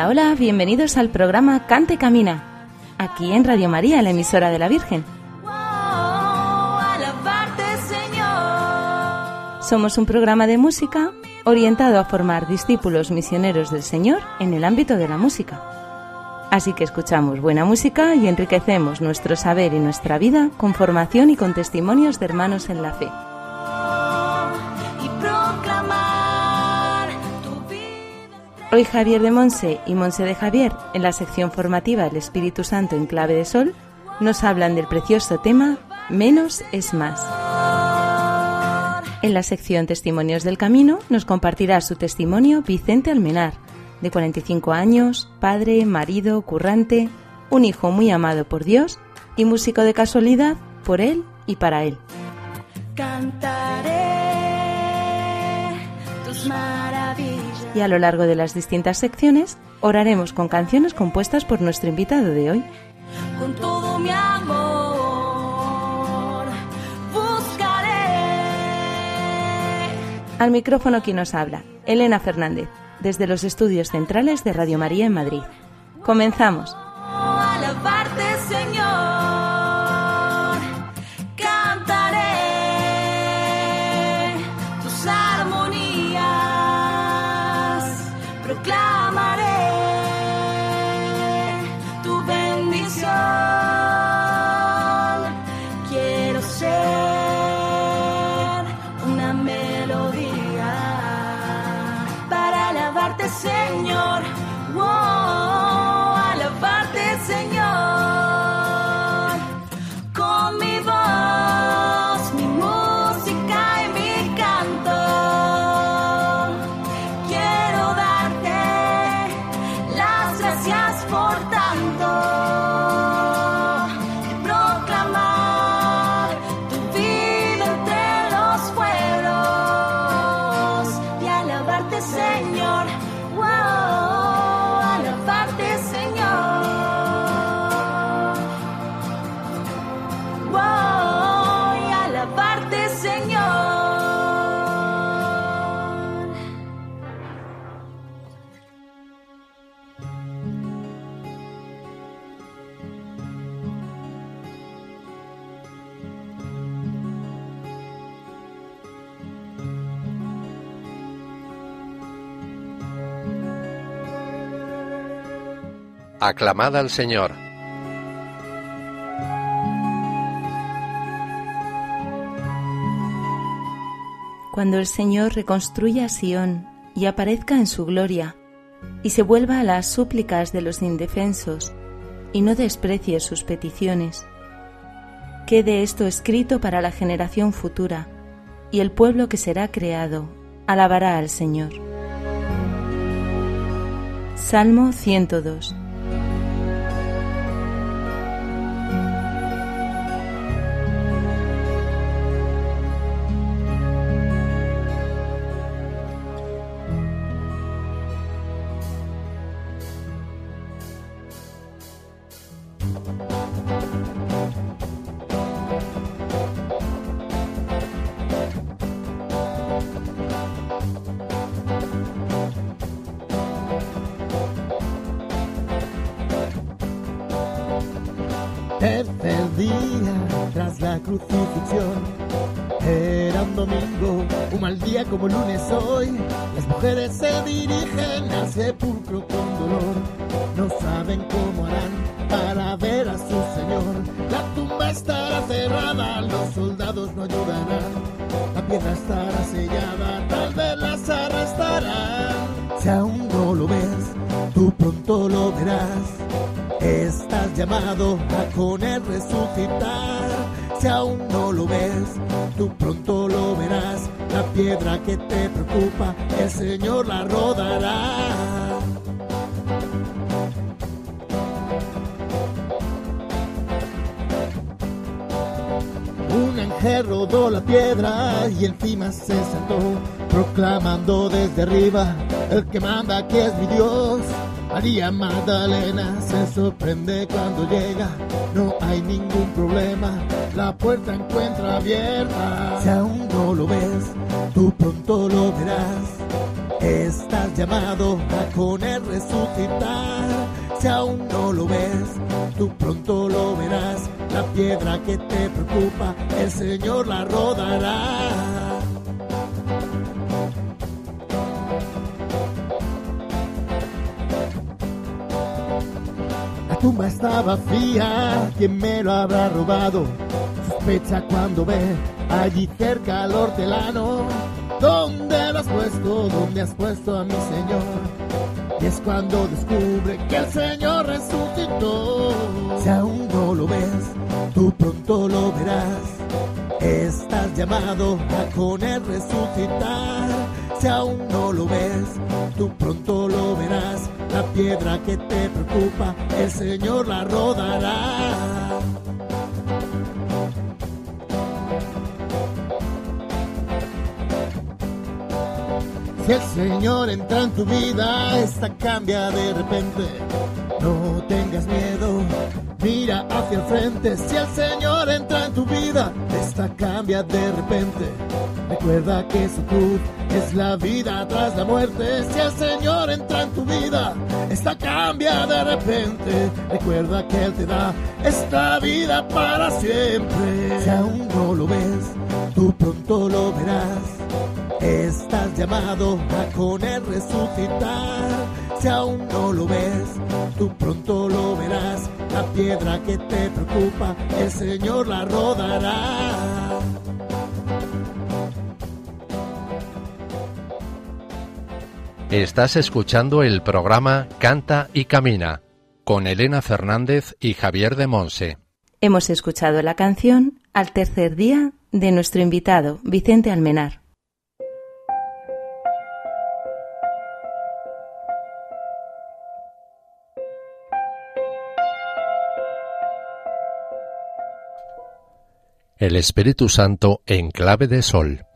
Hola, hola, bienvenidos al programa Cante Camina, aquí en Radio María, la emisora de la Virgen. Somos un programa de música orientado a formar discípulos misioneros del Señor en el ámbito de la música. Así que escuchamos buena música y enriquecemos nuestro saber y nuestra vida con formación y con testimonios de hermanos en la fe. Hoy Javier de Monse y Monse de Javier, en la sección formativa El Espíritu Santo en clave de sol, nos hablan del precioso tema Menos es más. En la sección Testimonios del Camino nos compartirá su testimonio Vicente Almenar, de 45 años, padre, marido, currante, un hijo muy amado por Dios y músico de casualidad por él y para él. Cantaré tus maravillas. Y a lo largo de las distintas secciones oraremos con canciones compuestas por nuestro invitado de hoy. Con todo mi amor buscaré. Al micrófono quien nos habla, Elena Fernández, desde los estudios centrales de Radio María en Madrid. Comenzamos. alabarte, Aclamad al Señor. Cuando el Señor reconstruya Sión y aparezca en su gloria, y se vuelva a las súplicas de los indefensos, y no desprecie sus peticiones. Quede esto escrito para la generación futura, y el pueblo que será creado alabará al Señor. Salmo 102 pronto lo verás. Estás llamado a con él resucitar. Si aún no lo ves, tú pronto lo verás. La piedra que te preocupa, el Señor la rodará. Un ángel rodó la piedra y encima se sentó, proclamando desde arriba, el que manda aquí es mi Dios. María Magdalena se sorprende cuando llega, no hay ningún problema, la puerta encuentra abierta. Si aún no lo ves, tú pronto lo verás. Estás llamado a con él resucitar. Si aún no lo ves, tú pronto lo verás. La piedra que te preocupa, el Señor la rodará. Tumba está vacía, ¿quién me lo habrá robado? Sospecha cuando ve allí cerca al hortelano. ¿Dónde lo has puesto? ¿Dónde has puesto a mi Señor? Y es cuando descubre que el Señor resucitó. Si aún no lo ves, tú pronto lo verás. Estás llamado a con él resucitar. Si aún no lo ves, tú pronto lo verás. La piedra que te preocupa, el Señor la rodará. Si el Señor entra en tu vida, esta cambia de repente. No tengas miedo, mira hacia el frente. Si el Señor entra en tu vida, esta cambia de repente. Recuerda que su cruz es la vida tras la muerte. Si el Señor entra en tu vida, esta cambia de repente. Recuerda que Él te da esta vida para siempre. Si aún no lo ves, tú pronto lo verás. Estás llamado a con él resucitar. Si aún no lo ves, tú pronto lo verás. La piedra que te preocupa, el Señor la rodará. Estás escuchando el programa Canta y Camina con Elena Fernández y Javier de Monse. Hemos escuchado la canción Al tercer día de nuestro invitado, Vicente Almenar. El Espíritu Santo en clave de sol.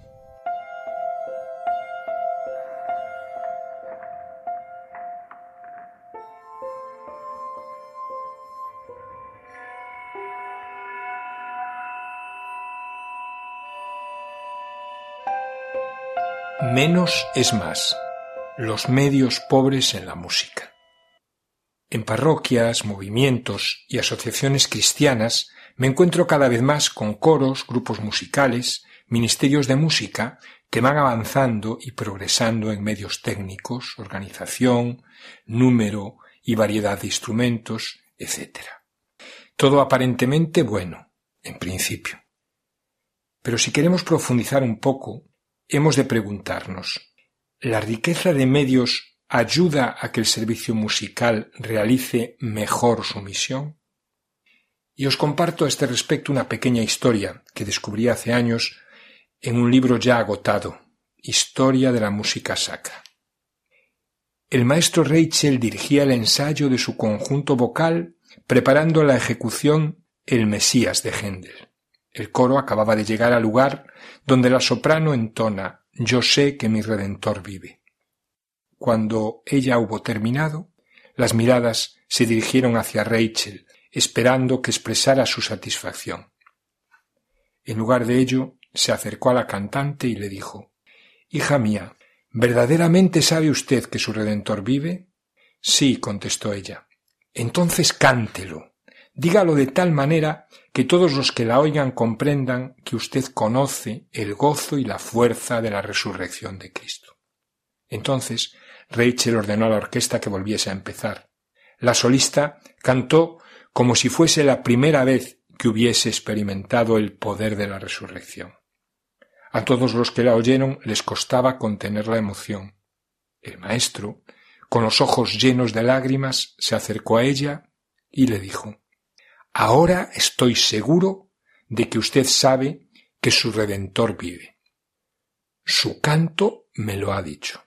Menos es más. Los medios pobres en la música. En parroquias, movimientos y asociaciones cristianas me encuentro cada vez más con coros, grupos musicales, ministerios de música que van avanzando y progresando en medios técnicos, organización, número y variedad de instrumentos, etc. Todo aparentemente bueno, en principio. Pero si queremos profundizar un poco, hemos de preguntarnos, ¿la riqueza de medios ayuda a que el servicio musical realice mejor su misión? Y os comparto a este respecto una pequeña historia que descubrí hace años en un libro ya agotado, Historia de la música sacra. El maestro Rachel dirigía el ensayo de su conjunto vocal preparando la ejecución El Mesías de Händel. El coro acababa de llegar al lugar donde la soprano entona Yo sé que mi Redentor vive. Cuando ella hubo terminado, las miradas se dirigieron hacia Rachel, esperando que expresara su satisfacción. En lugar de ello, se acercó a la cantante y le dijo Hija mía, ¿verdaderamente sabe usted que su Redentor vive? Sí, contestó ella. Entonces cántelo. Dígalo de tal manera que todos los que la oigan comprendan que usted conoce el gozo y la fuerza de la resurrección de Cristo. Entonces Rachel ordenó a la orquesta que volviese a empezar. La solista cantó como si fuese la primera vez que hubiese experimentado el poder de la resurrección. A todos los que la oyeron les costaba contener la emoción. El maestro, con los ojos llenos de lágrimas, se acercó a ella y le dijo Ahora estoy seguro de que usted sabe que su Redentor vive. Su canto me lo ha dicho.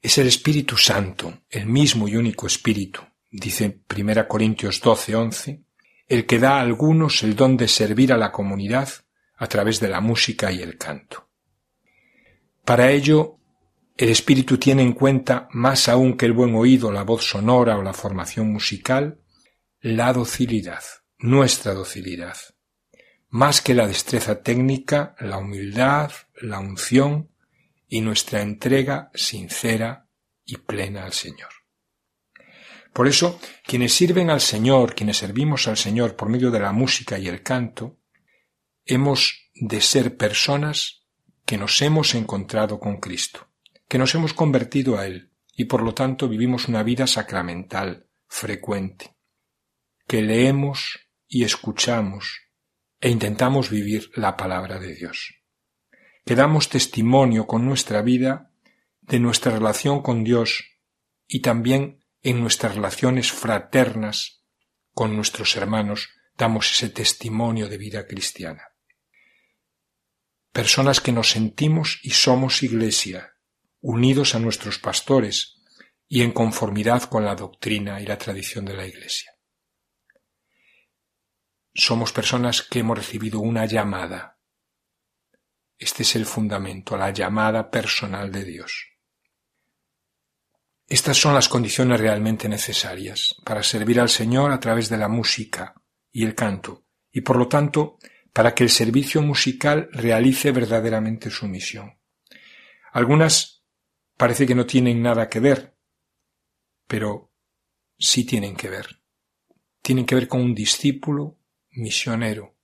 Es el Espíritu Santo, el mismo y único Espíritu, dice 1 Corintios 12, 11, el que da a algunos el don de servir a la comunidad a través de la música y el canto. Para ello, el espíritu tiene en cuenta, más aún que el buen oído, la voz sonora o la formación musical, la docilidad, nuestra docilidad, más que la destreza técnica, la humildad, la unción y nuestra entrega sincera y plena al Señor. Por eso, quienes sirven al Señor, quienes servimos al Señor por medio de la música y el canto, hemos de ser personas que nos hemos encontrado con Cristo, que nos hemos convertido a Él y por lo tanto vivimos una vida sacramental, frecuente, que leemos y escuchamos e intentamos vivir la palabra de Dios, que damos testimonio con nuestra vida de nuestra relación con Dios y también en nuestras relaciones fraternas con nuestros hermanos damos ese testimonio de vida cristiana personas que nos sentimos y somos iglesia, unidos a nuestros pastores y en conformidad con la doctrina y la tradición de la iglesia. Somos personas que hemos recibido una llamada. Este es el fundamento, la llamada personal de Dios. Estas son las condiciones realmente necesarias para servir al Señor a través de la música y el canto, y por lo tanto para que el servicio musical realice verdaderamente su misión. Algunas parece que no tienen nada que ver, pero sí tienen que ver. Tienen que ver con un discípulo misionero,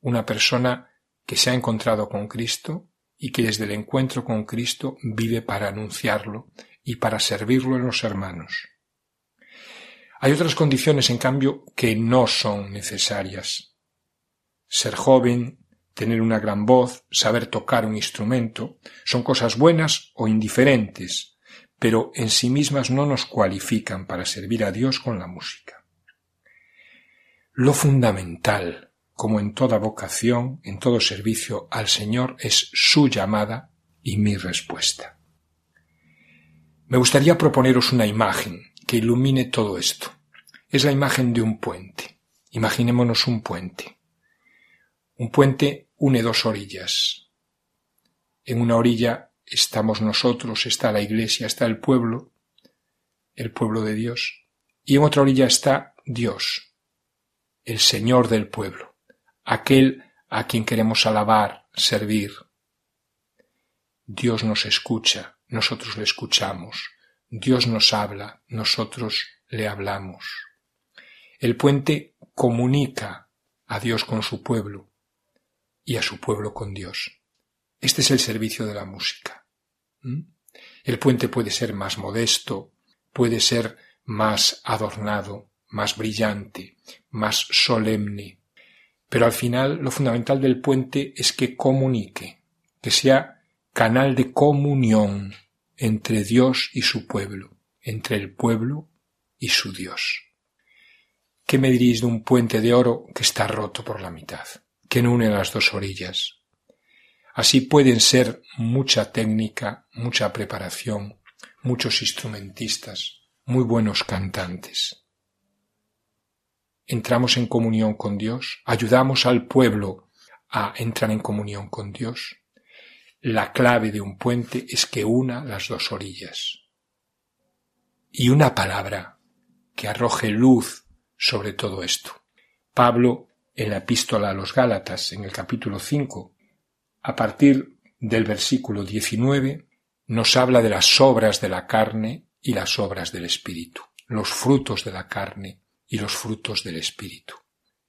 una persona que se ha encontrado con Cristo y que desde el encuentro con Cristo vive para anunciarlo y para servirlo en los hermanos. Hay otras condiciones, en cambio, que no son necesarias ser joven, tener una gran voz, saber tocar un instrumento, son cosas buenas o indiferentes, pero en sí mismas no nos cualifican para servir a Dios con la música. Lo fundamental, como en toda vocación, en todo servicio al Señor, es su llamada y mi respuesta. Me gustaría proponeros una imagen que ilumine todo esto. Es la imagen de un puente. Imaginémonos un puente. Un puente une dos orillas. En una orilla estamos nosotros, está la iglesia, está el pueblo, el pueblo de Dios, y en otra orilla está Dios, el Señor del pueblo, aquel a quien queremos alabar, servir. Dios nos escucha, nosotros le escuchamos. Dios nos habla, nosotros le hablamos. El puente comunica a Dios con su pueblo y a su pueblo con Dios. Este es el servicio de la música. El puente puede ser más modesto, puede ser más adornado, más brillante, más solemne, pero al final lo fundamental del puente es que comunique, que sea canal de comunión entre Dios y su pueblo, entre el pueblo y su Dios. ¿Qué me diréis de un puente de oro que está roto por la mitad? que no une las dos orillas. Así pueden ser mucha técnica, mucha preparación, muchos instrumentistas, muy buenos cantantes. Entramos en comunión con Dios, ayudamos al pueblo a entrar en comunión con Dios. La clave de un puente es que una las dos orillas. Y una palabra que arroje luz sobre todo esto. Pablo en la epístola a los Gálatas, en el capítulo 5, a partir del versículo 19, nos habla de las obras de la carne y las obras del Espíritu, los frutos de la carne y los frutos del Espíritu.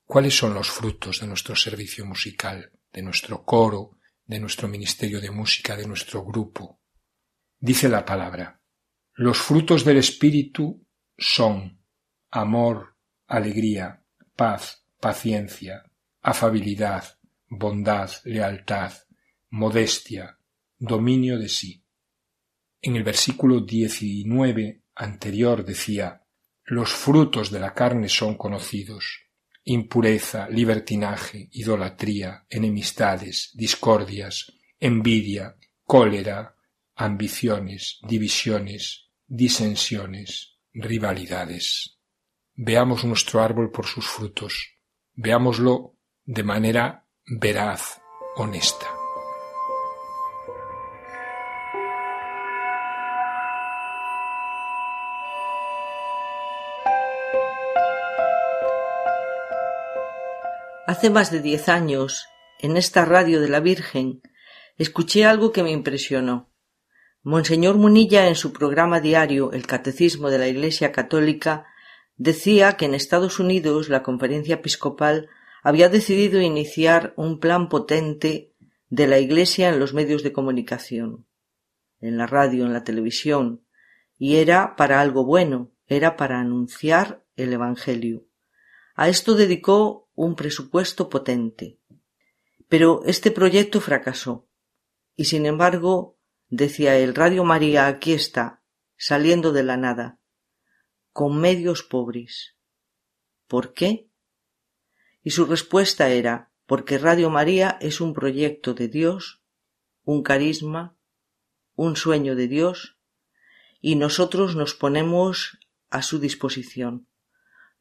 ¿Cuáles son los frutos de nuestro servicio musical, de nuestro coro, de nuestro ministerio de música, de nuestro grupo? Dice la palabra, los frutos del Espíritu son amor, alegría, paz, paciencia, afabilidad, bondad, lealtad, modestia, dominio de sí. En el versículo 19 anterior decía, los frutos de la carne son conocidos, impureza, libertinaje, idolatría, enemistades, discordias, envidia, cólera, ambiciones, divisiones, disensiones, rivalidades. Veamos nuestro árbol por sus frutos. Veámoslo de manera veraz, honesta. Hace más de diez años, en esta radio de la Virgen, escuché algo que me impresionó. Monseñor Munilla, en su programa diario El Catecismo de la Iglesia Católica, decía que en Estados Unidos la Conferencia Episcopal había decidido iniciar un plan potente de la Iglesia en los medios de comunicación, en la radio, en la televisión, y era para algo bueno, era para anunciar el Evangelio. A esto dedicó un presupuesto potente. Pero este proyecto fracasó. Y sin embargo, decía el Radio María aquí está, saliendo de la nada, con medios pobres. ¿Por qué? Y su respuesta era, porque Radio María es un proyecto de Dios, un carisma, un sueño de Dios, y nosotros nos ponemos a su disposición,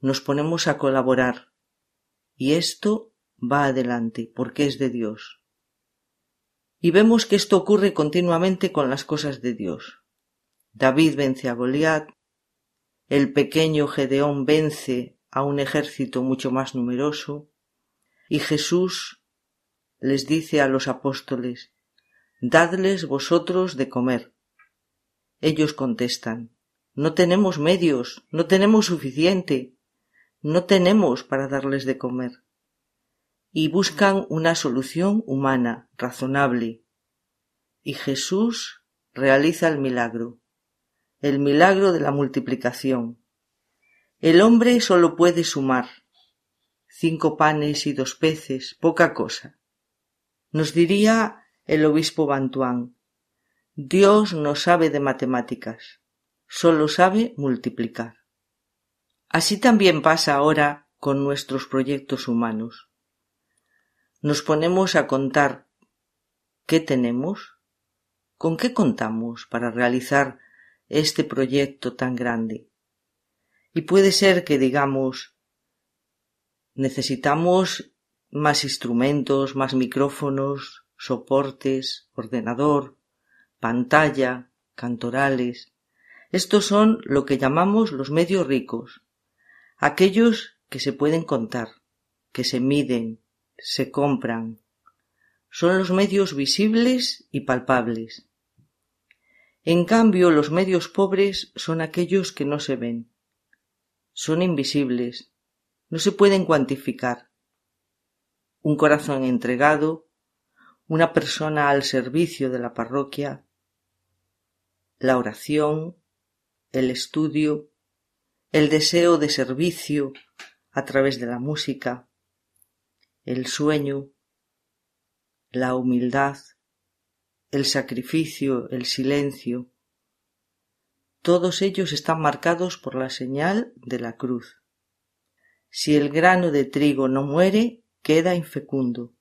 nos ponemos a colaborar, y esto va adelante porque es de Dios. Y vemos que esto ocurre continuamente con las cosas de Dios. David vence a Goliat, el pequeño Gedeón vence a un ejército mucho más numeroso, y Jesús les dice a los apóstoles, Dadles vosotros de comer. Ellos contestan, No tenemos medios, no tenemos suficiente, no tenemos para darles de comer. Y buscan una solución humana, razonable. Y Jesús realiza el milagro, el milagro de la multiplicación. El hombre solo puede sumar. Cinco panes y dos peces, poca cosa. Nos diría el obispo Bantuán, Dios no sabe de matemáticas, solo sabe multiplicar. Así también pasa ahora con nuestros proyectos humanos. Nos ponemos a contar qué tenemos, con qué contamos para realizar este proyecto tan grande. Y puede ser que digamos necesitamos más instrumentos, más micrófonos, soportes, ordenador, pantalla, cantorales. Estos son lo que llamamos los medios ricos, aquellos que se pueden contar, que se miden, se compran. Son los medios visibles y palpables. En cambio, los medios pobres son aquellos que no se ven. Son invisibles, no se pueden cuantificar. Un corazón entregado, una persona al servicio de la parroquia, la oración, el estudio, el deseo de servicio a través de la música, el sueño, la humildad, el sacrificio, el silencio, todos ellos están marcados por la señal de la cruz. Si el grano de trigo no muere, queda infecundo,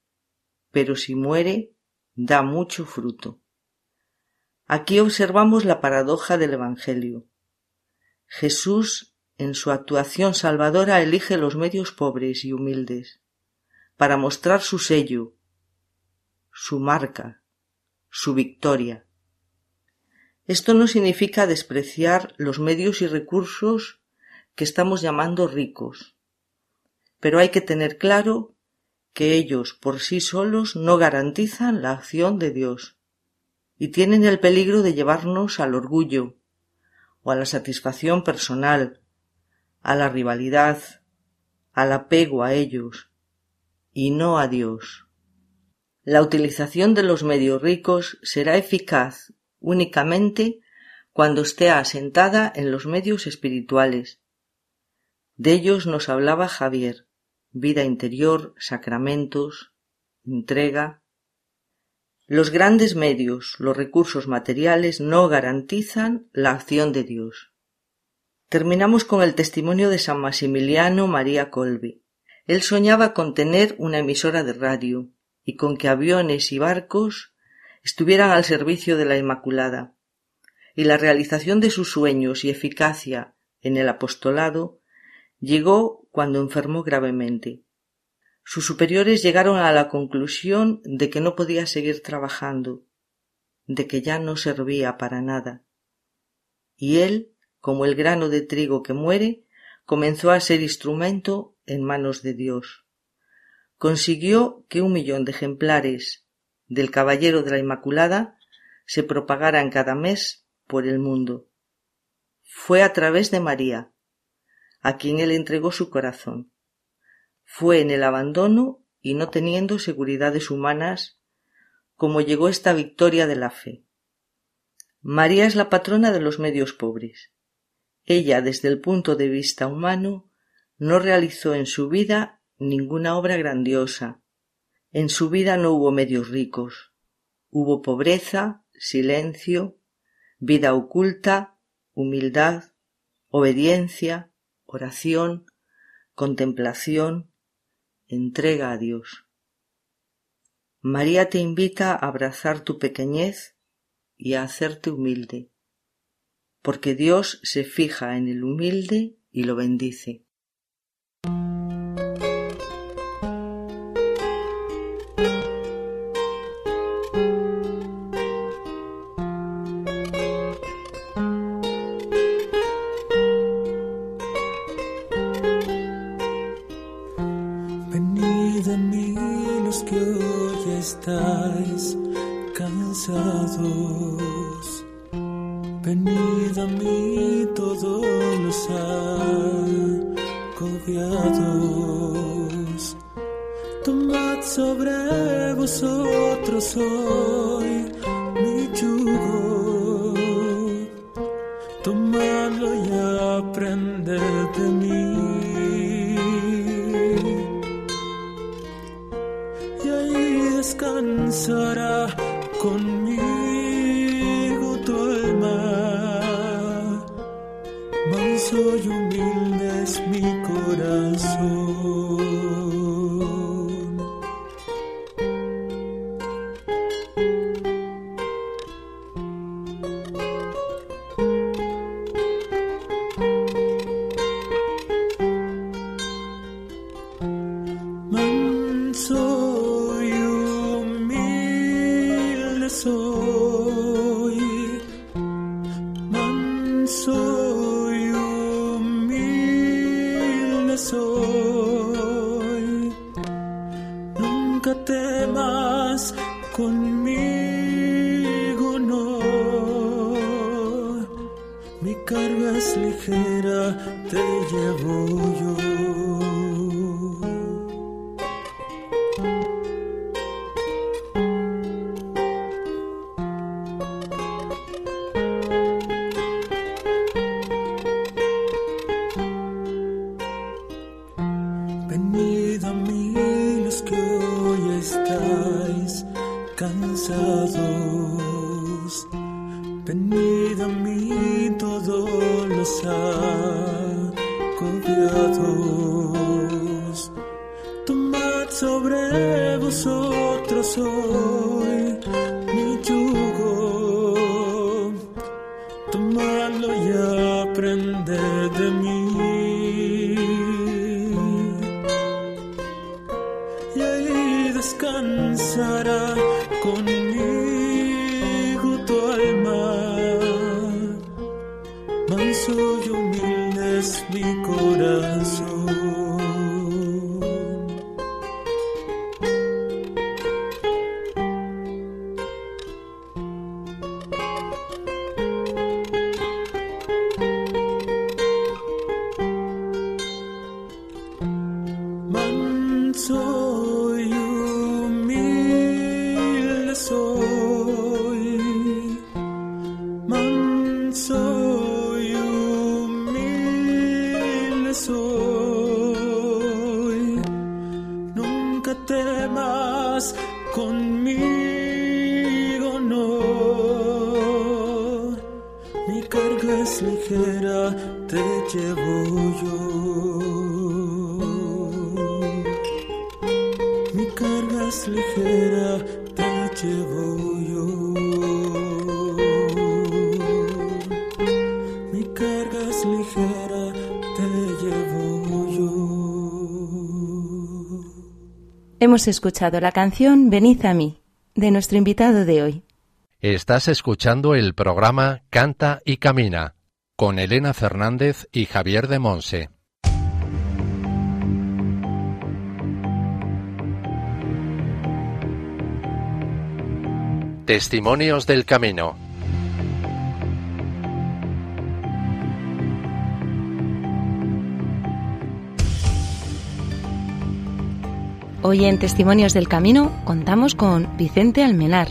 pero si muere, da mucho fruto. Aquí observamos la paradoja del Evangelio. Jesús en su actuación salvadora elige los medios pobres y humildes para mostrar su sello, su marca, su victoria. Esto no significa despreciar los medios y recursos que estamos llamando ricos, pero hay que tener claro que ellos por sí solos no garantizan la acción de Dios y tienen el peligro de llevarnos al orgullo o a la satisfacción personal a la rivalidad, al apego a ellos, y no a Dios. La utilización de los medios ricos será eficaz únicamente cuando esté asentada en los medios espirituales. De ellos nos hablaba Javier. vida interior, sacramentos, entrega. Los grandes medios, los recursos materiales no garantizan la acción de Dios. Terminamos con el testimonio de San Maximiliano María Colby. Él soñaba con tener una emisora de radio y con que aviones y barcos estuvieran al servicio de la Inmaculada, y la realización de sus sueños y eficacia en el apostolado llegó cuando enfermó gravemente. Sus superiores llegaron a la conclusión de que no podía seguir trabajando, de que ya no servía para nada. Y él, como el grano de trigo que muere, comenzó a ser instrumento en manos de Dios. Consiguió que un millón de ejemplares del Caballero de la Inmaculada se propagaran cada mes por el mundo. Fue a través de María, a quien él entregó su corazón. Fue en el abandono y no teniendo seguridades humanas como llegó esta victoria de la fe. María es la patrona de los medios pobres. Ella, desde el punto de vista humano, no realizó en su vida ninguna obra grandiosa. En su vida no hubo medios ricos. Hubo pobreza, silencio, vida oculta, humildad, obediencia, oración, contemplación, entrega a Dios. María te invita a abrazar tu pequeñez y a hacerte humilde, porque Dios se fija en el humilde y lo bendice. Hemos escuchado la canción Venid a mí, de nuestro invitado de hoy. Estás escuchando el programa Canta y Camina con Elena Fernández y Javier de Monse. Testimonios del Camino. Hoy en Testimonios del Camino contamos con Vicente Almenar.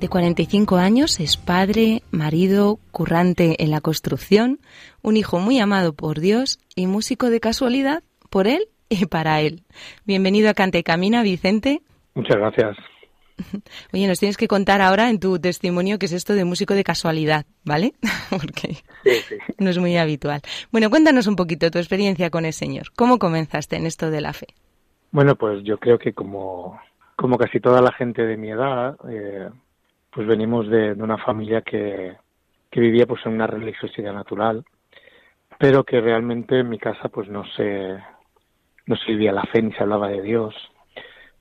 De 45 años es padre, marido, currante en la construcción, un hijo muy amado por Dios y músico de casualidad por él y para él. Bienvenido a Cante Camina, Vicente. Muchas gracias. Oye, nos tienes que contar ahora en tu testimonio qué es esto de músico de casualidad, ¿vale? Porque Sí, sí. no es muy habitual. Bueno, cuéntanos un poquito tu experiencia con el Señor. ¿Cómo comenzaste en esto de la fe? Bueno, pues yo creo que como, como casi toda la gente de mi edad, eh, pues venimos de, de una familia que, que vivía pues en una religiosidad natural, pero que realmente en mi casa pues no se, no se vivía la fe ni se hablaba de Dios.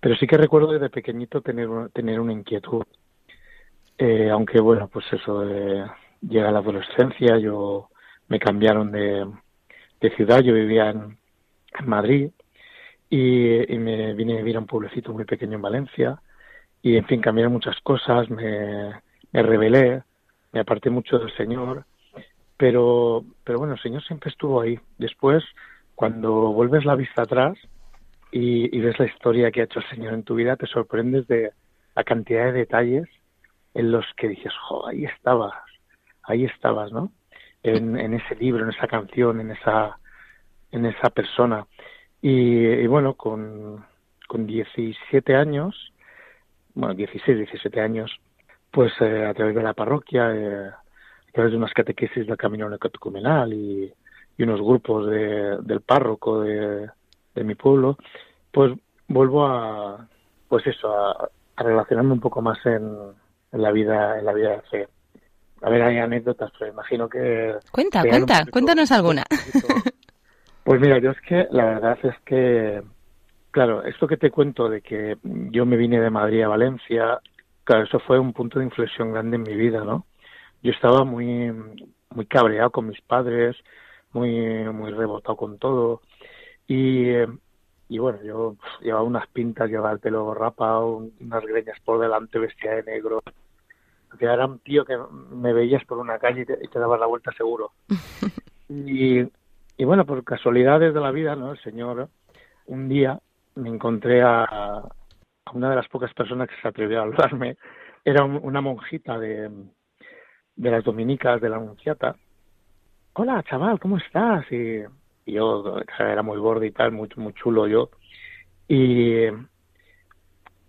Pero sí que recuerdo desde pequeñito tener, tener una inquietud. Eh, aunque bueno, pues eso, eh, llega la adolescencia, yo me cambiaron de, de ciudad, yo vivía en Madrid y, me vine a vivir a un pueblecito muy pequeño en Valencia y en fin cambiaron muchas cosas, me, me rebelé, me aparté mucho del Señor, pero, pero bueno, el Señor siempre estuvo ahí. Después, cuando vuelves la vista atrás y, y ves la historia que ha hecho el Señor en tu vida, te sorprendes de la cantidad de detalles en los que dices, jo, ahí estabas, ahí estabas, ¿no? En, en ese libro, en esa canción, en esa, en esa persona. Y, y bueno, con, con 17 años, bueno, 16, 17 años, pues eh, a través de la parroquia, eh, a través de unas catequesis del camino neocatecumenal y, y unos grupos de, del párroco de, de mi pueblo, pues vuelvo a, pues eso, a, a relacionarme un poco más en, en la vida, en la vida de fe. A ver, hay anécdotas, pero imagino que Cuenta, cuenta, poquito- cuéntanos alguna. poquito. Pues mira, yo es que la verdad es que, claro, esto que te cuento de que yo me vine de Madrid a Valencia, claro, eso fue un punto de inflexión grande en mi vida, ¿no? Yo estaba muy, muy cabreado con mis padres, muy, muy rebotado con todo. Y, y bueno, yo llevaba unas pintas, llevaba el pelo rapado, unas greñas por delante, vestía de negro. O sea, era un tío que me veías por una calle y te, y te dabas la vuelta seguro. Y, y bueno, por casualidades de la vida, ¿no? El Señor, un día me encontré a, una de las pocas personas que se atrevió a hablarme. Era un- una monjita de, de las dominicas de la Anunciata. Hola, chaval, ¿cómo estás? Y, y yo era muy gordo y tal, muy, muy chulo yo. Y,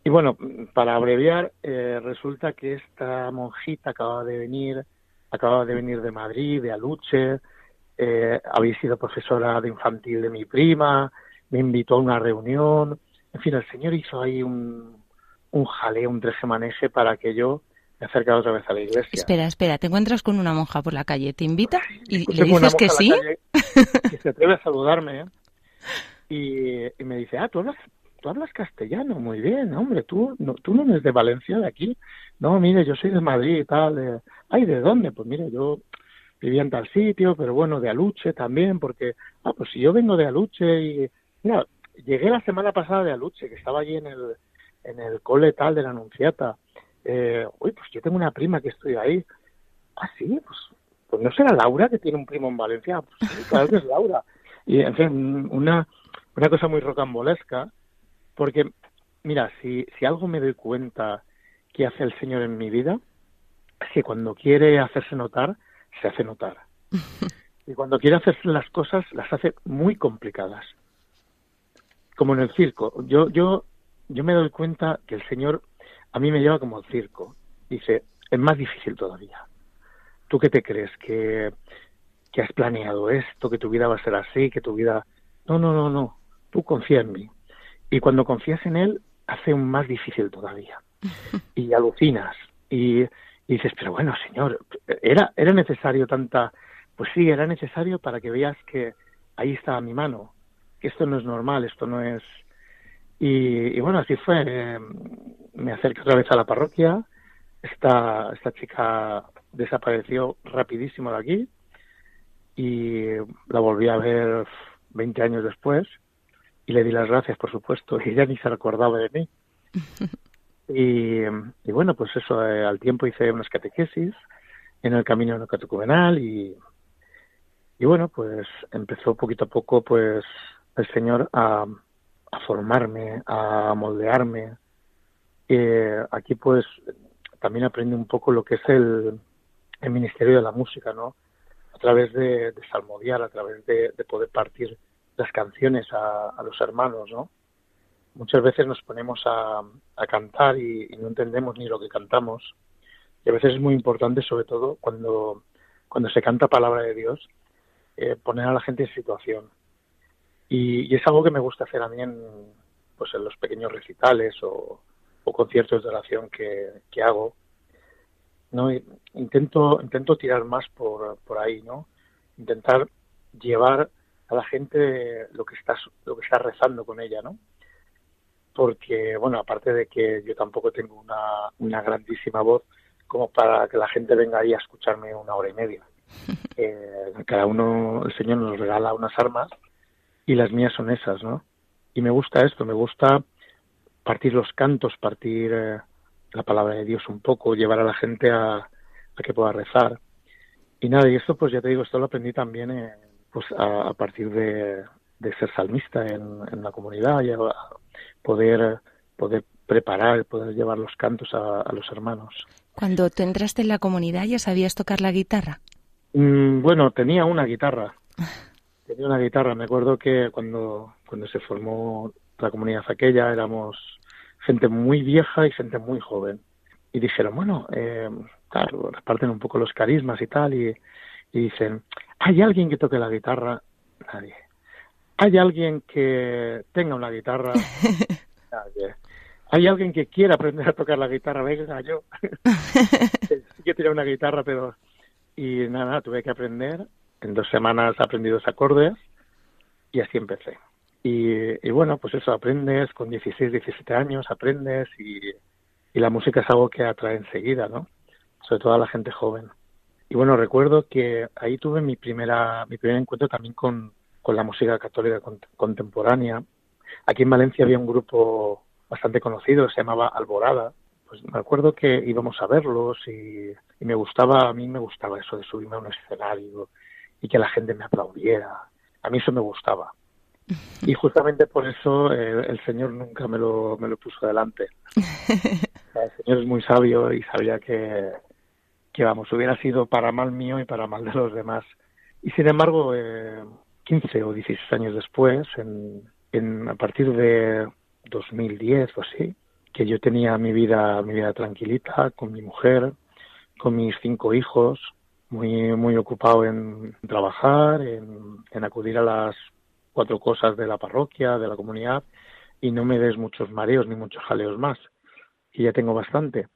y bueno, para abreviar, eh, resulta que esta monjita acaba de venir, acaba de venir de Madrid, de Aluche, eh, había sido profesora de infantil de mi prima, me invitó a una reunión, en fin, el señor hizo ahí un, un jaleo, un trejemaneje para que yo me acercara otra vez a la iglesia. Espera, espera, te encuentras con una monja por la calle, te invita y le dices que sí. que se atreve a saludarme ¿eh? y, y me dice, ah, tú hablas, tú hablas castellano, muy bien, hombre, tú no, tú no eres de Valencia, de aquí. No, mire, yo soy de Madrid y tal. Ay, ¿de dónde? Pues mire, yo vivía en tal sitio, pero bueno, de Aluche también, porque, ah, pues si yo vengo de Aluche y, mira, llegué la semana pasada de Aluche, que estaba allí en el, en el cole tal de la Anunciata. Eh, uy, pues yo tengo una prima que estoy ahí. Ah, sí, pues, pues no será Laura que tiene un primo en Valencia. Pues sí, claro que es Laura. Y, en fin, una, una cosa muy rocambolesca, porque, mira, si, si algo me doy cuenta que hace el Señor en mi vida, es que cuando quiere hacerse notar, se hace notar. Y cuando quiere hacerse las cosas, las hace muy complicadas. Como en el circo. Yo, yo, yo me doy cuenta que el Señor a mí me lleva como al circo. Dice, es más difícil todavía. ¿Tú qué te crees? ¿Que, que has planeado esto, que tu vida va a ser así, que tu vida... No, no, no, no. Tú confía en mí. Y cuando confías en él, hace un más difícil todavía. Y alucinas. Y, dices, pero bueno, señor, ¿era, ¿era necesario tanta...? Pues sí, era necesario para que veas que ahí estaba mi mano, que esto no es normal, esto no es... Y, y bueno, así fue. Eh, me acerqué otra vez a la parroquia. Esta, esta chica desapareció rapidísimo de aquí y la volví a ver 20 años después y le di las gracias, por supuesto, y ella ni se acordaba de mí. Y, bueno, pues eso, eh, al tiempo hice unas catequesis en el camino no catecumenal y, y bueno, pues empezó poquito a poco pues el Señor a, formarme, a moldearme. Eh, aquí pues también aprendí un poco lo que es el, el ministerio de la música, ¿no? A través de, salmodiar, a través de, de poder partir las canciones a, los hermanos, ¿no? Muchas veces nos ponemos a, a cantar y, no entendemos ni lo que cantamos. Y a veces es muy importante, sobre todo cuando, cuando se canta palabra de Dios, eh, poner a la gente en situación. Y, y, es algo que me gusta hacer a mí en, pues en los pequeños recitales o, o conciertos de oración que, que hago. ¿no? Intento, intento tirar más por, por ahí, ¿no? Intentar llevar a la gente lo que estás lo que está rezando con ella, ¿no? Porque bueno, aparte de que yo tampoco tengo una, una grandísima voz como para que la gente venga ahí a escucharme una hora y media. Eh, cada uno, el Señor nos regala unas armas y las mías son esas, ¿no? Y me gusta esto, me gusta partir los cantos, partir eh, la palabra de Dios un poco, llevar a la gente a, a, que pueda rezar. Y nada, y esto pues ya te digo, esto lo aprendí también en, pues a, a partir de, de, ser salmista en, en, la comunidad y a poder, poder preparar, poder llevar los cantos a, a, los hermanos. Cuando tú entraste en la comunidad, ¿ya sabías tocar la guitarra? Mm, bueno, tenía una guitarra. Tenía una guitarra. Me acuerdo que cuando, cuando se formó la comunidad aquella éramos gente muy vieja y gente muy joven. Y dijeron, bueno, eh, claro, reparten un poco los carismas y tal, y, y dicen, ¿hay alguien que toque la guitarra? Nadie. ¿Hay alguien que tenga una guitarra? ¿Hay alguien que quiera aprender a tocar la guitarra? Venga, yo. sí que tenía una guitarra, pero... Y nada, tuve que aprender. En dos semanas aprendí dos acordes y así empecé. Y, y, bueno, pues eso, aprendes con 16, 17 años, aprendes y, y, la música es algo que atrae enseguida, ¿no? Sobre todo a la gente joven. Y bueno, recuerdo que ahí tuve mi primera mi primer encuentro también con, con la música católica cont contemporánea. Aquí en Valencia había un grupo bastante conocido, se llamaba Alborada. Pues me acuerdo que íbamos a verlos y, y me gustaba, a mí me gustaba eso de subirme a un escenario y que la gente me aplaudiera. A mí eso me gustaba y justamente por eso eh, el Señor nunca me lo, me lo puso delante. el Señor es muy sabio y sabía que, que, vamos, hubiera sido para mal mío y para mal de los demás. Y sin embargo, eh, 15 o 16 años después, en, a partir de 2010 o así, que yo tenía mi vida, mi vida tranquilita con mi mujer, con mis cinco hijos, muy, muy ocupado en trabajar, en, en acudir a las cuatro cosas de la parroquia, de la comunidad, y no me des muchos mareos ni muchos jaleos más, que ya tengo bastante.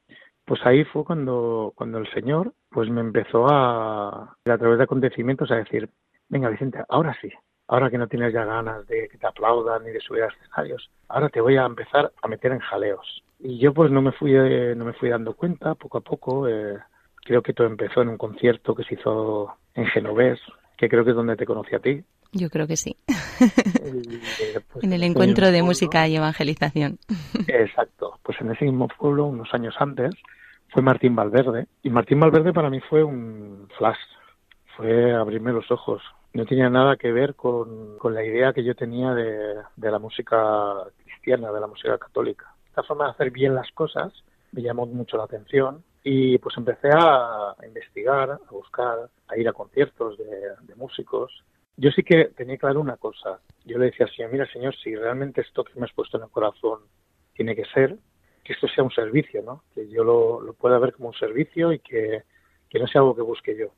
Pues ahí fue cuando, cuando el Señor pues me empezó a, a través de acontecimientos, a decir, venga Vicente, ahora sí, ahora que no tienes ya ganas de que te aplaudan ni de subir a escenarios, ahora te voy a empezar a meter en jaleos. Y yo pues no me fui, eh, no me fui dando cuenta, poco a poco, eh, creo que todo empezó en un concierto que se hizo en Genovés, que creo que es donde te conocí a ti, yo creo que sí. Eh, pues, en el encuentro de música y evangelización. Exacto. Pues en ese mismo pueblo, unos años antes, fue Martín Valverde. Y Martín Valverde para mí fue un flash. Fue abrirme los ojos. No tenía nada que ver con, la idea que yo tenía de, la música cristiana, de la música católica. Esta forma de hacer bien las cosas me llamó mucho la atención y pues empecé a investigar, a buscar, a ir a conciertos de, músicos yo sí que tenía claro una cosa. Yo le decía al Señor, mira Señor, si realmente esto que me has puesto en el corazón tiene que ser, que esto sea un servicio, ¿no? Que yo lo, lo pueda ver como un servicio y que, que no sea algo que busque yo.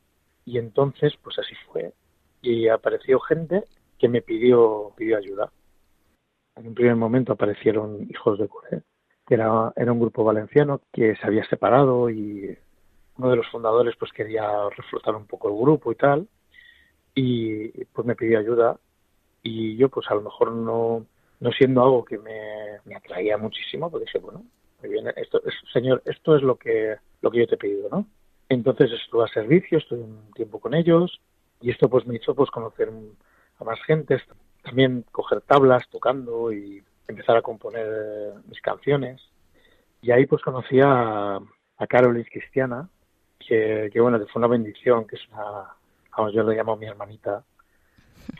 Y entonces, pues así fue. Y apareció gente que me pidió, pidió ayuda. En un primer momento aparecieron hijos de Curé, que era, era un grupo valenciano que se había separado y uno de los fundadores pues quería reflotar un poco el grupo y tal. Y pues me pidió ayuda. Y yo pues a lo mejor no, no siendo algo que me, me atraía muchísimo, pues dije, bueno, muy bien, esto, es, señor, esto es lo que, lo que yo te he pedido, ¿no? Entonces estuve a servicio, estuve un tiempo con ellos y esto pues me hizo pues conocer a más gente, también coger tablas tocando y empezar a componer mis canciones. Y ahí pues conocí a, a Carolis Cristiana, que, que bueno, que fue una bendición, que es una, yo le llamo mi hermanita,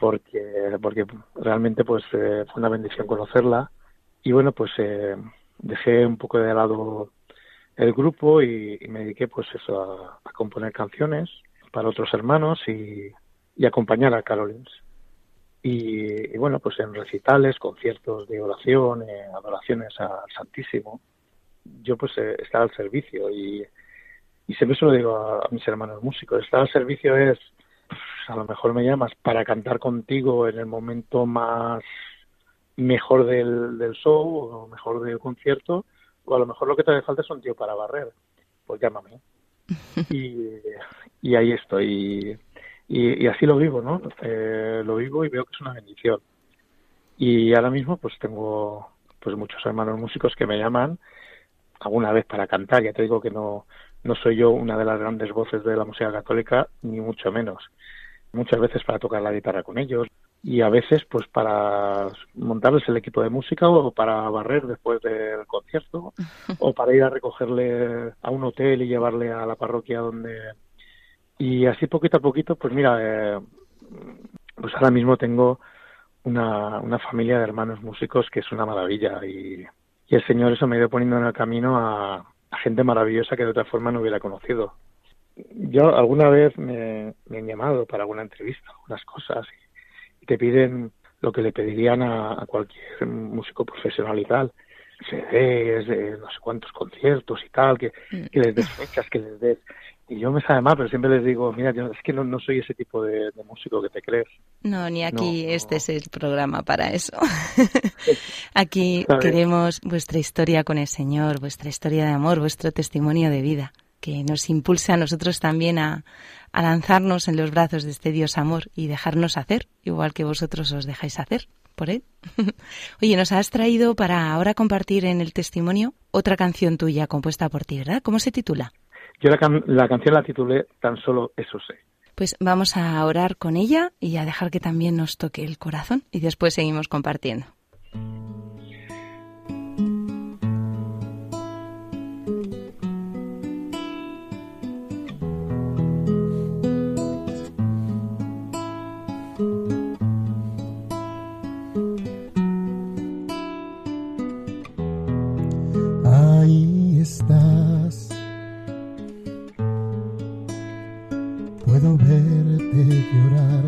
porque, porque realmente pues eh, fue una bendición conocerla. Y bueno, pues eh, dejé un poco de lado el grupo y, me dediqué pues eso a, componer canciones para otros hermanos y, acompañar a Carolins. Y, bueno, pues en recitales, conciertos de oración, eh, adoraciones al Santísimo, yo pues eh, estaba al servicio y, y siempre se lo digo a, mis hermanos músicos, estar al servicio es, a lo mejor me llamas para cantar contigo en el momento más mejor del, del show o mejor del concierto, o a lo mejor lo que te hace falta es un tío para barrer, pues llámame. y, y ahí estoy. Y, y, así lo vivo, ¿no? Eh, lo vivo y veo que es una bendición. Y ahora mismo pues tengo pues muchos hermanos músicos que me llaman alguna vez para cantar. Ya te digo que no, no soy yo una de las grandes voces de la música católica, ni mucho menos. Muchas veces para tocar la guitarra con ellos, y a veces pues para montarles el equipo de música o para barrer después del concierto o para ir a recogerle a un hotel y llevarle a la parroquia donde y así poquito a poquito pues mira eh, pues ahora mismo tengo una, una familia de hermanos músicos que es una maravilla y, y el Señor eso me ha ido poniendo en el camino a, a gente maravillosa que de otra forma no hubiera conocido. Yo alguna vez me, me han llamado para alguna entrevista algunas cosas y te piden lo que le pedirían a, a cualquier músico profesional y tal, CDs, de no sé cuántos conciertos y tal, que, que les des fechas, que les des... Y yo me sabe mal, pero siempre les digo, mira, yo es que no, no soy ese tipo de, de, músico que te crees. No, ni aquí no, este no. es el programa para eso. aquí queremos vuestra historia con el Señor, vuestra historia de amor, vuestro testimonio de vida que nos impulse a nosotros también a, a, lanzarnos en los brazos de este Dios amor y dejarnos hacer, igual que vosotros os dejáis hacer por él. Oye, nos has traído para ahora compartir en el testimonio otra canción tuya compuesta por ti, ¿verdad? ¿Cómo se titula? Yo la, can la canción la titulé Tan solo eso sé. Pues vamos a orar con ella y a dejar que también nos toque el corazón y después seguimos compartiendo. estás. Puedo verte llorar.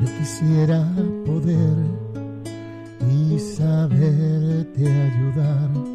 Yo quisiera poder y saberte ayudar.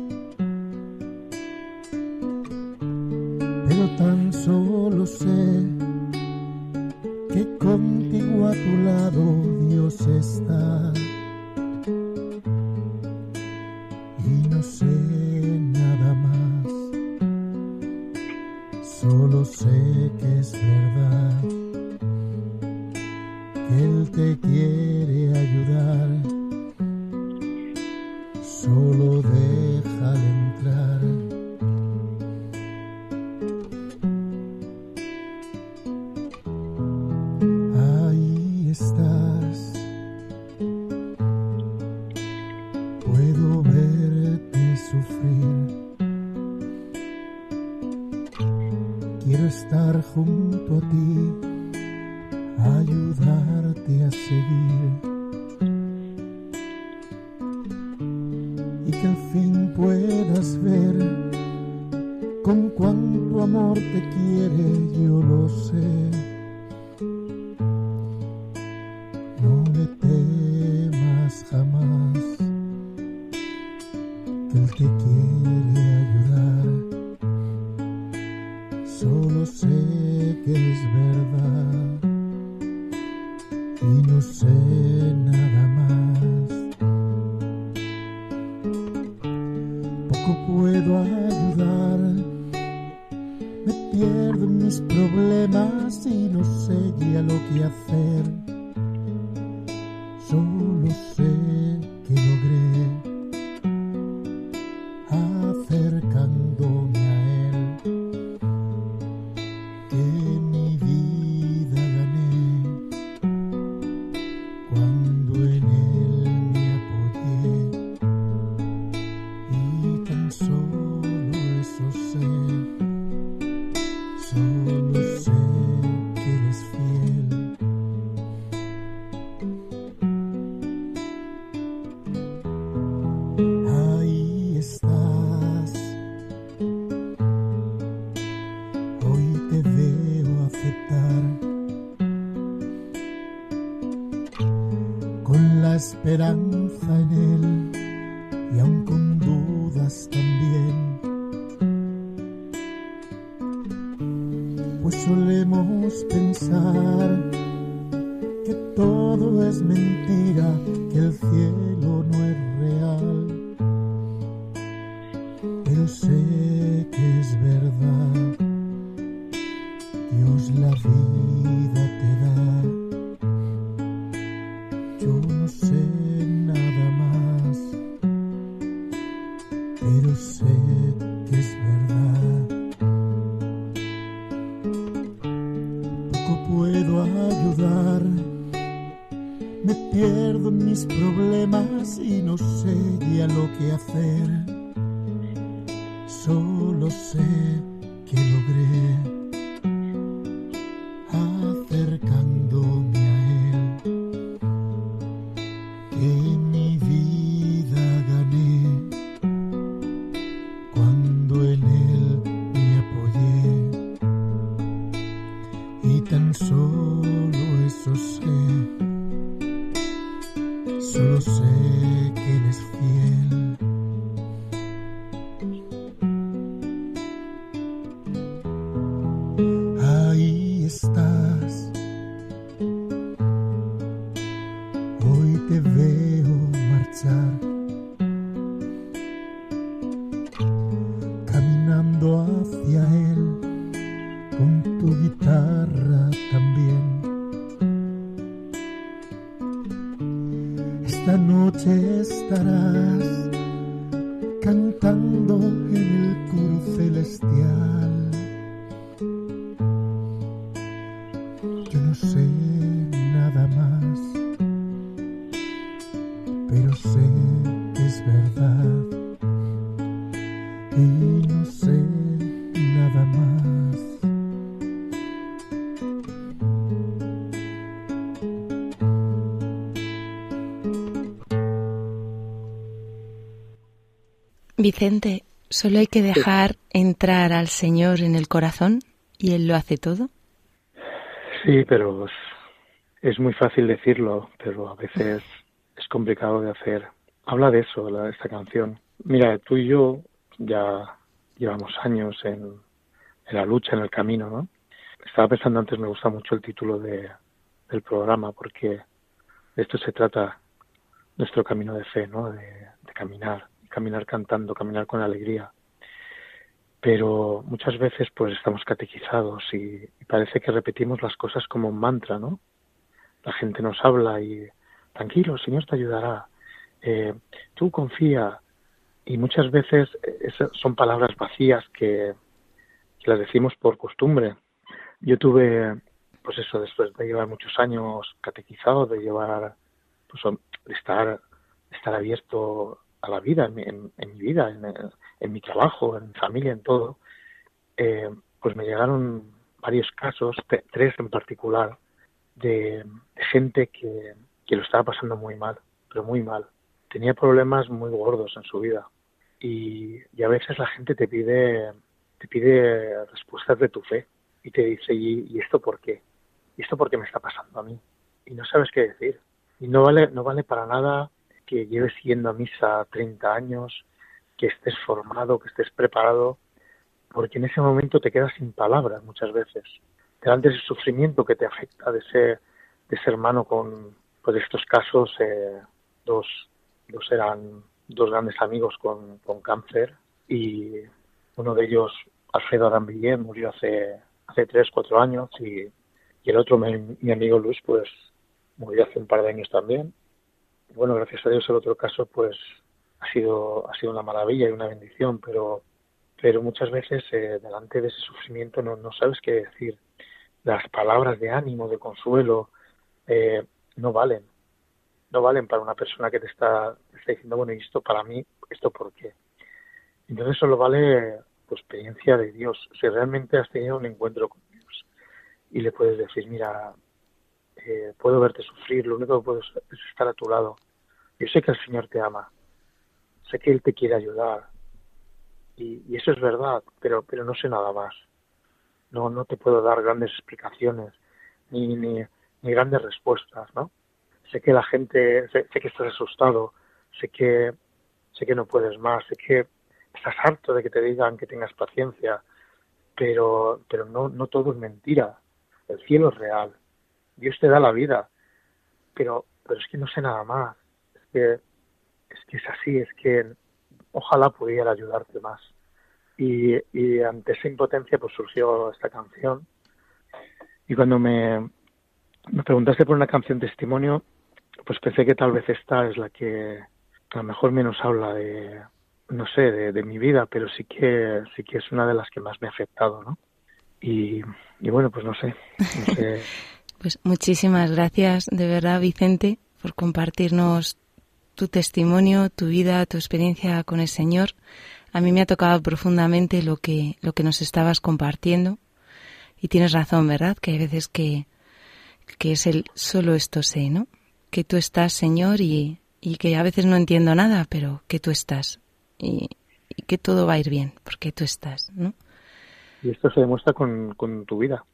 Que Vicente, solo hay que dejar entrar al Señor en el corazón y Él lo hace todo. Sí, pero es, es muy fácil decirlo, pero a veces es complicado de hacer. Habla de eso, la- esta canción. Mira, tú y yo ya llevamos años en, en la lucha, en el camino, ¿no? Estaba pensando antes, me gusta mucho el título de, del programa, porque de esto se trata nuestro camino de fe, ¿no? De, de caminar, caminar cantando, caminar con alegría pero muchas veces pues estamos catequizados y, parece que repetimos las cosas como un mantra, ¿no? La gente nos habla y tranquilo, el Señor te ayudará, eh, tú confía y muchas veces esas son palabras vacías que, que las decimos por costumbre. Yo tuve, pues eso, después de llevar muchos años catequizado, de llevar, pues de estar, de estar abierto a la vida, en mi, en, en mi vida, en, mi trabajo, en mi familia, en todo, eh, pues me llegaron varios casos, tres en particular, de, gente que, que, lo estaba pasando muy mal, pero muy mal. Tenía problemas muy gordos en su vida. Y, a veces la gente te pide, te pide respuestas de tu fe y te dice, ¿y, ¿y esto por qué? ¿Y esto por qué me está pasando a mí? Y no sabes qué decir. Y no vale, no vale para nada que lleves yendo a misa 30 años, que estés formado, que estés preparado, porque en ese momento te quedas sin palabras muchas veces. Delante de ese sufrimiento que te afecta de ese, de ese hermano con, pues estos casos, eh, dos, dos eran dos grandes amigos con, con cáncer y uno de ellos, Alfredo Arambillé, murió hace, hace tres, cuatro años y, y el otro, mi, mi amigo Luis, pues murió hace un par de años también. Bueno, gracias a Dios el otro caso, pues ha sido, ha sido una maravilla y una bendición, pero, pero muchas veces eh, delante de ese sufrimiento no, no sabes qué decir. Las palabras de ánimo, de consuelo, eh, no valen. No valen para una persona que te está, te está diciendo, bueno, ¿y esto para mí? ¿Esto por qué? Entonces solo vale tu experiencia de Dios. Si realmente has tenido un encuentro con Dios y le puedes decir, mira, eh, puedo verte sufrir, lo único que puedo es estar a tu lado. Yo sé que el Señor te ama, sé que Él te quiere ayudar y, eso es verdad, pero, pero no sé nada más. No, no te puedo dar grandes explicaciones ni, ni, ni grandes respuestas, ¿no? Sé que la gente, sé, sé que estás asustado, sé que, sé que no puedes más, sé que estás harto de que te digan que tengas paciencia, pero, pero no, no todo es mentira. El cielo es real. Dios te da la vida, pero, pero es que no sé nada más. Es que, es que es así, es que ojalá pudiera ayudarte más. Y, y ante esa impotencia pues surgió esta canción. Y cuando me, me preguntaste por una canción testimonio, pues pensé que tal vez esta es la que a lo mejor menos habla de, no sé, de, de mi vida, pero sí que sí que es una de las que más me ha afectado, ¿no? Y, y bueno, pues no sé, no sé. Pues muchísimas gracias de verdad, Vicente, por compartirnos tu testimonio, tu vida, tu experiencia con el Señor. A mí me ha tocado profundamente lo que, lo que nos estabas compartiendo. Y tienes razón, ¿verdad? Que hay veces que, que es el solo esto sé, ¿no? Que tú estás, Señor, y, y que a veces no entiendo nada, pero que tú estás. Y, y que todo va a ir bien, porque tú estás, ¿no? Y esto se demuestra con, con tu vida.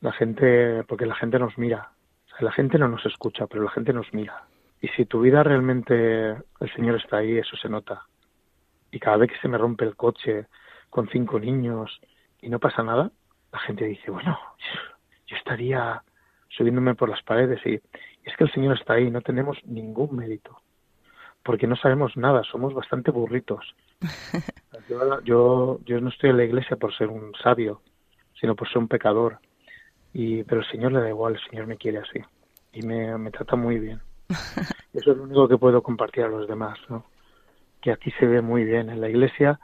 La gente, porque la gente nos mira. O sea, la gente no nos escucha, pero la gente nos mira. Y si tu vida realmente el Señor está ahí, eso se nota. Y cada vez que se me rompe el coche con cinco niños y no pasa nada, la gente dice, bueno, yo estaría subiéndome por las paredes y, y es que el Señor está ahí, no tenemos ningún mérito. Porque no sabemos nada, somos bastante burritos. Yo, yo, yo no estoy en la iglesia por ser un sabio, sino por ser un pecador. Y, pero el Señor le da igual, el Señor me quiere así. Y me, me trata muy bien. Eso es lo único que puedo compartir a los demás, ¿no? Que aquí se ve muy bien, en la iglesia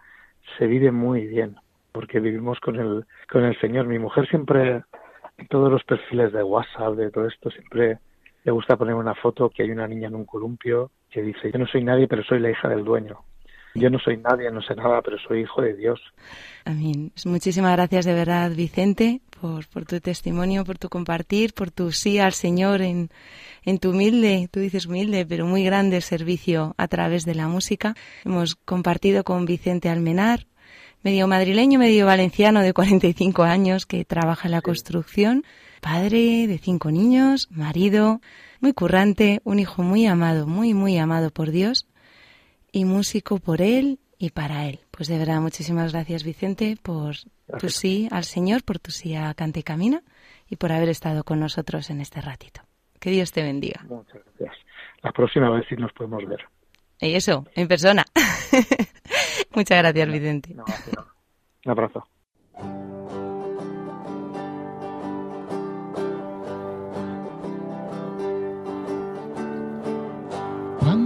se vive muy bien, porque vivimos con el, con el Señor. Mi mujer siempre, en todos los perfiles de WhatsApp, de todo esto, siempre le gusta poner una foto que hay una niña en un columpio que dice, yo no soy nadie, pero soy la hija del dueño. Yo no soy nadie, no sé nada, pero soy hijo de Dios. Amén. Pues Muchísimas gracias de verdad, Vicente, por, por tu testimonio, por tu compartir, por tu sí al Señor en, en tu humilde, tú dices humilde, pero muy grande servicio a través de la música. Hemos compartido con Vicente Almenar, medio madrileño, medio valenciano de 45 años que trabaja en la construcción, padre de cinco niños, marido, muy currante, un hijo muy amado, muy, muy amado por Dios y músico por él y para él. Pues de verdad, muchísimas gracias Vicente por tu Gracias. sí al Señor, por tu sí a Cante y Camina y por haber estado con nosotros en este ratito. Que Dios te bendiga. Muchas gracias. La próxima vez sí nos podemos ver. Y eso, en persona. Muchas gracias Vicente. No, no. Un abrazo.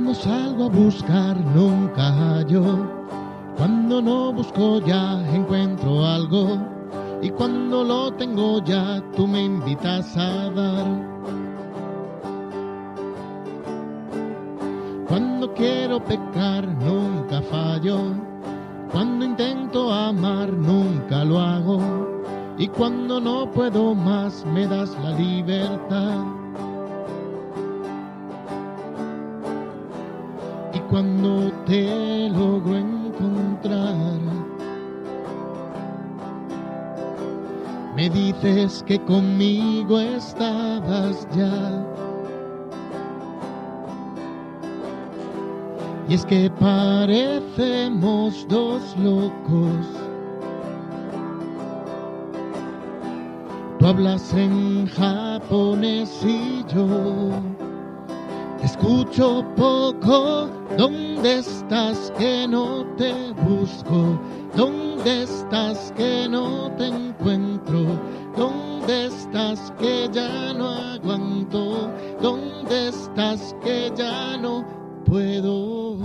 Cuando salgo a buscar nunca hallo, cuando no busco ya encuentro algo y cuando lo tengo ya tú me invitas a dar. Cuando quiero pecar nunca fallo, cuando intento amar nunca lo hago y cuando no puedo más me das la libertad. cuando te logro encontrar. Me dices que conmigo estabas ya. Y es que parecemos dos locos. Tú hablas en japonés y yo escucho poco. ¿Dónde estás que no te busco? ¿Dónde estás que no te encuentro? ¿Dónde estás que ya no aguanto? ¿Dónde estás que ya no puedo?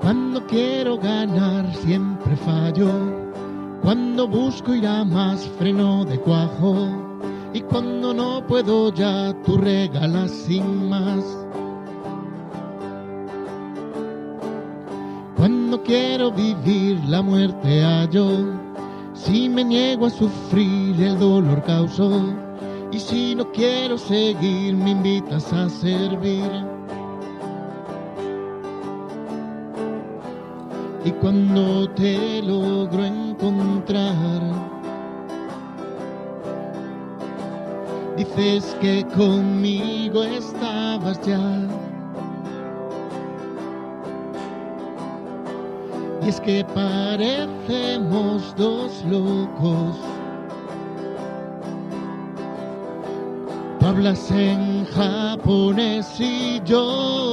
Cuando quiero ganar siempre fallo. Cuando busco ir a más freno de cuajo. Y cuando no puedo ya tú regalas sin más. Cuando quiero vivir la muerte hallo. Si me niego a sufrir el dolor causo. Y si no quiero seguir me invitas a servir. Y cuando te logro encontrar, dices que conmigo estabas ya. Y es que parecemos dos locos. Tú hablas en japonés y yo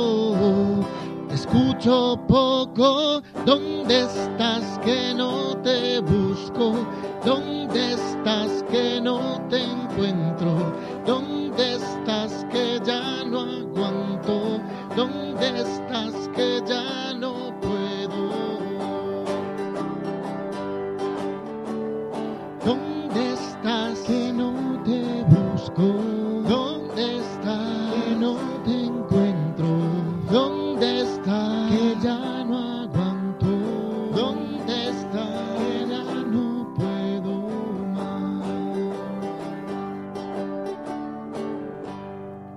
escucho poco. ¿Dónde estás que no te busco? ¿Dónde estás que no te encuentro? ¿Dónde estás que ya no aguanto? ¿Dónde estás que ya no puedo? ¿Dónde estás que no te busco?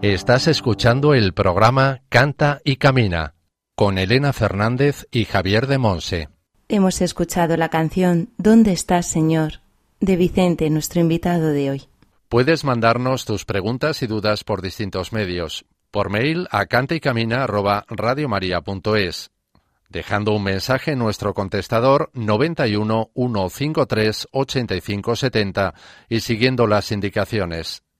Estás escuchando el programa Canta y Camina con Elena Fernández y Javier de Monse. Hemos escuchado la canción ¿Dónde estás, Señor? de Vicente, nuestro invitado de hoy. Puedes mandarnos tus preguntas y dudas por distintos medios. Por mail a cantaycamina@radiomaria.es, dejando un mensaje en nuestro contestador 91 153 85 70 y siguiendo las indicaciones.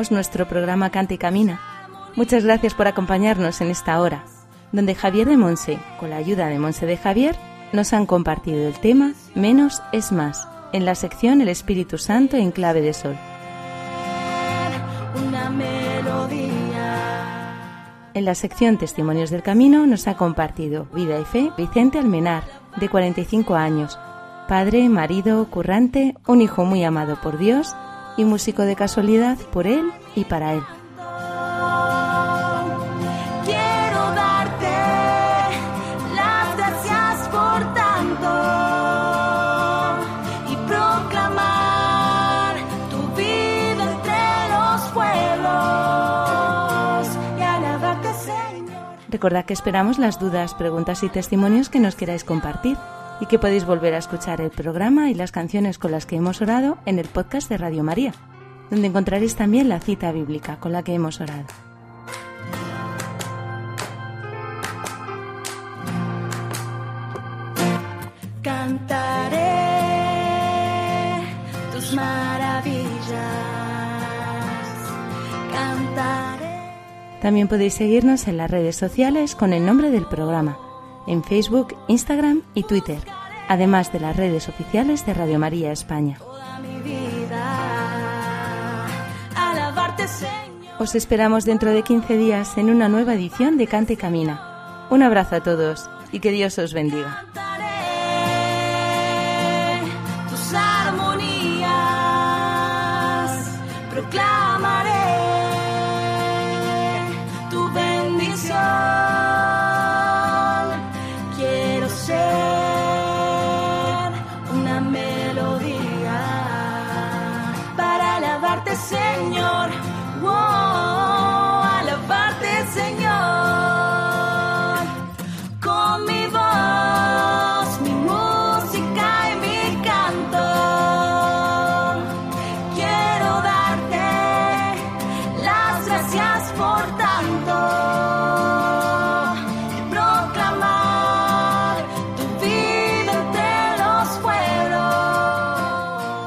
Terminamos nuestro programa Canta y Camina. Muchas gracias por acompañarnos en esta hora, donde Javier de Monse, con la ayuda de Monse de Javier, nos han compartido el tema Menos es más, en la sección El Espíritu Santo en clave de sol. una melodía. En la sección Testimonios del Camino nos ha compartido Vida y Fe Vicente Almenar, de 45 años, padre, marido, currante, un hijo muy amado por Dios y músico de casualidad por él y para él. Quiero darte las gracias por tanto y proclamar tu vida entre los pueblos y alabarte, Señor. Recordad que esperamos las dudas, preguntas y testimonios que nos queráis compartir y que podéis volver a escuchar el programa y las canciones con las que hemos orado en el podcast de Radio María, donde encontraréis también la cita bíblica con la que hemos orado. Cantaré tus maravillas. Cantaré. También podéis seguirnos en las redes sociales con el nombre del programa, en Facebook, Instagram y Twitter, además de las redes oficiales de Radio María España. Os esperamos dentro de 15 días en una nueva edición de Cante y Camina. Un abrazo a todos y que Dios os bendiga.